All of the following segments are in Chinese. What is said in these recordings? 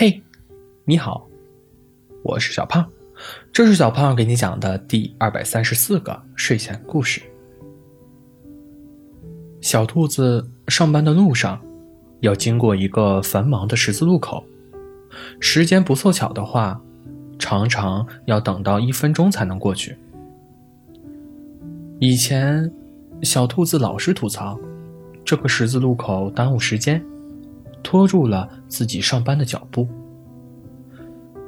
嘿，你好，我是小胖，这是小胖给你讲的第二百三十四个睡前故事。小兔子上班的路上，要经过一个繁忙的十字路口，时间不凑巧的话，常常要等到一分钟才能过去。以前，小兔子老是吐槽这个十字路口耽误时间。拖住了自己上班的脚步。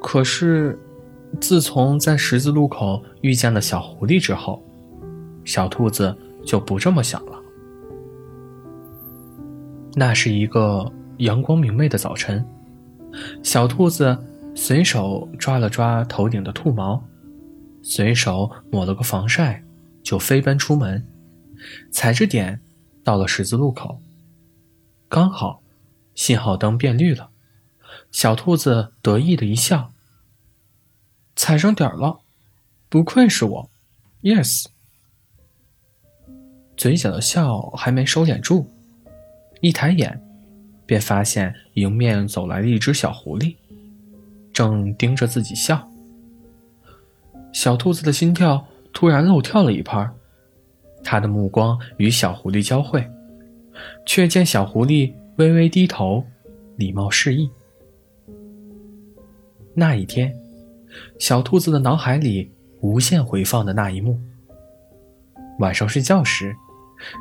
可是，自从在十字路口遇见了小狐狸之后，小兔子就不这么想了。那是一个阳光明媚的早晨，小兔子随手抓了抓头顶的兔毛，随手抹了个防晒，就飞奔出门，踩着点到了十字路口，刚好。信号灯变绿了，小兔子得意的一笑。踩上点儿了，不愧是我，yes。嘴角的笑还没收敛住，一抬眼，便发现迎面走来了一只小狐狸，正盯着自己笑。小兔子的心跳突然漏跳了一拍，他的目光与小狐狸交汇，却见小狐狸。微微低头，礼貌示意。那一天，小兔子的脑海里无限回放的那一幕。晚上睡觉时，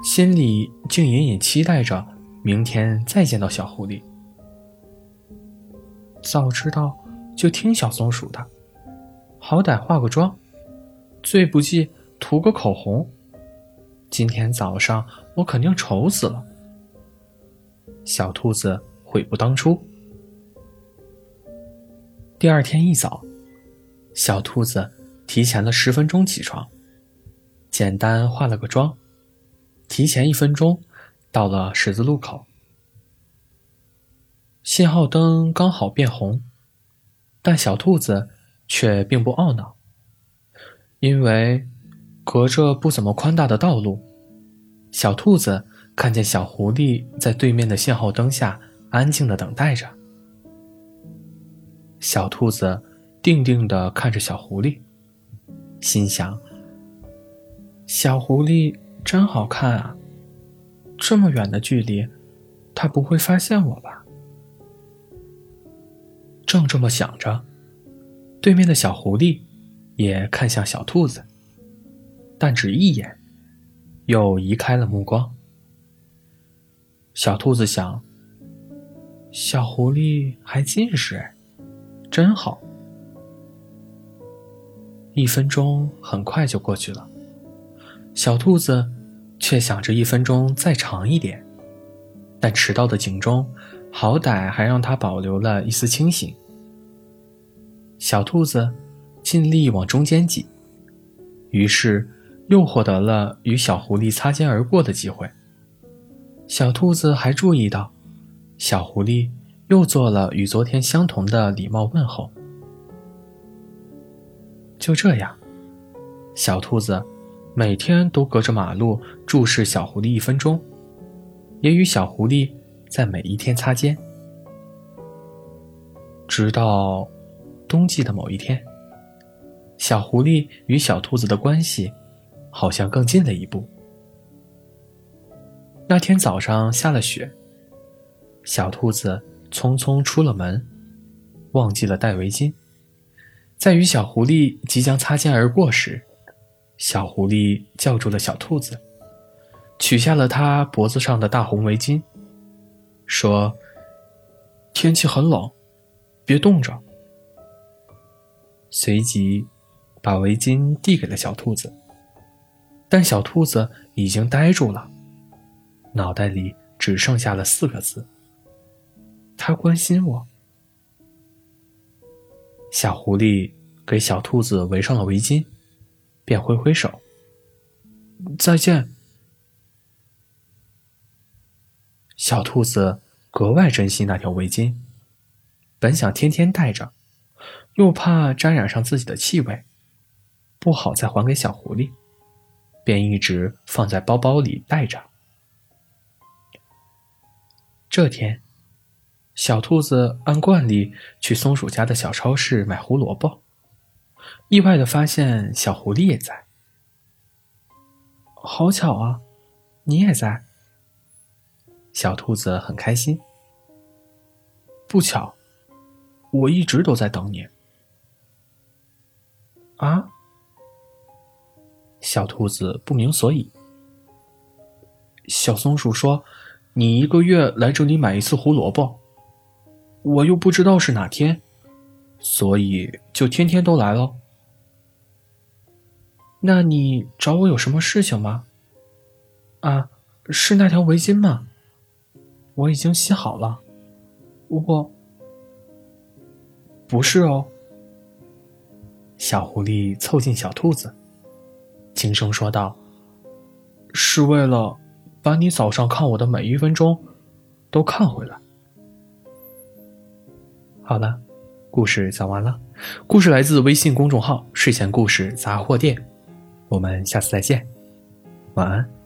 心里竟隐隐期待着明天再见到小狐狸。早知道就听小松鼠的，好歹化个妆，最不济涂个口红。今天早上我肯定丑死了。小兔子悔不当初。第二天一早，小兔子提前了十分钟起床，简单化了个妆，提前一分钟到了十字路口。信号灯刚好变红，但小兔子却并不懊恼，因为隔着不怎么宽大的道路，小兔子。看见小狐狸在对面的信号灯下安静的等待着，小兔子定定的看着小狐狸，心想：“小狐狸真好看啊，这么远的距离，它不会发现我吧？”正这么想着，对面的小狐狸也看向小兔子，但只一眼，又移开了目光。小兔子想：“小狐狸还近视，真好。”一分钟很快就过去了，小兔子却想着一分钟再长一点，但迟到的警钟好歹还让它保留了一丝清醒。小兔子尽力往中间挤，于是又获得了与小狐狸擦肩而过的机会。小兔子还注意到，小狐狸又做了与昨天相同的礼貌问候。就这样，小兔子每天都隔着马路注视小狐狸一分钟，也与小狐狸在每一天擦肩。直到冬季的某一天，小狐狸与小兔子的关系好像更近了一步。那天早上下了雪，小兔子匆匆出了门，忘记了戴围巾。在与小狐狸即将擦肩而过时，小狐狸叫住了小兔子，取下了它脖子上的大红围巾，说：“天气很冷，别冻着。”随即，把围巾递给了小兔子，但小兔子已经呆住了。脑袋里只剩下了四个字：“他关心我。”小狐狸给小兔子围上了围巾，便挥挥手：“再见。”小兔子格外珍惜那条围巾，本想天天戴着，又怕沾染上自己的气味，不好再还给小狐狸，便一直放在包包里带着。这天，小兔子按惯例去松鼠家的小超市买胡萝卜，意外的发现小狐狸也在。好巧啊，你也在。小兔子很开心。不巧，我一直都在等你。啊？小兔子不明所以。小松鼠说：“你一个月来这里买一次胡萝卜，我又不知道是哪天，所以就天天都来喽。”那你找我有什么事情吗？啊，是那条围巾吗？我已经洗好了。我不是哦。小狐狸凑近小兔子，轻声说道：“是为了把你早上看我的每一分钟都看回来。”好了，故事讲完了。故事来自微信公众号“睡前故事杂货店”。我们下次再见，晚安。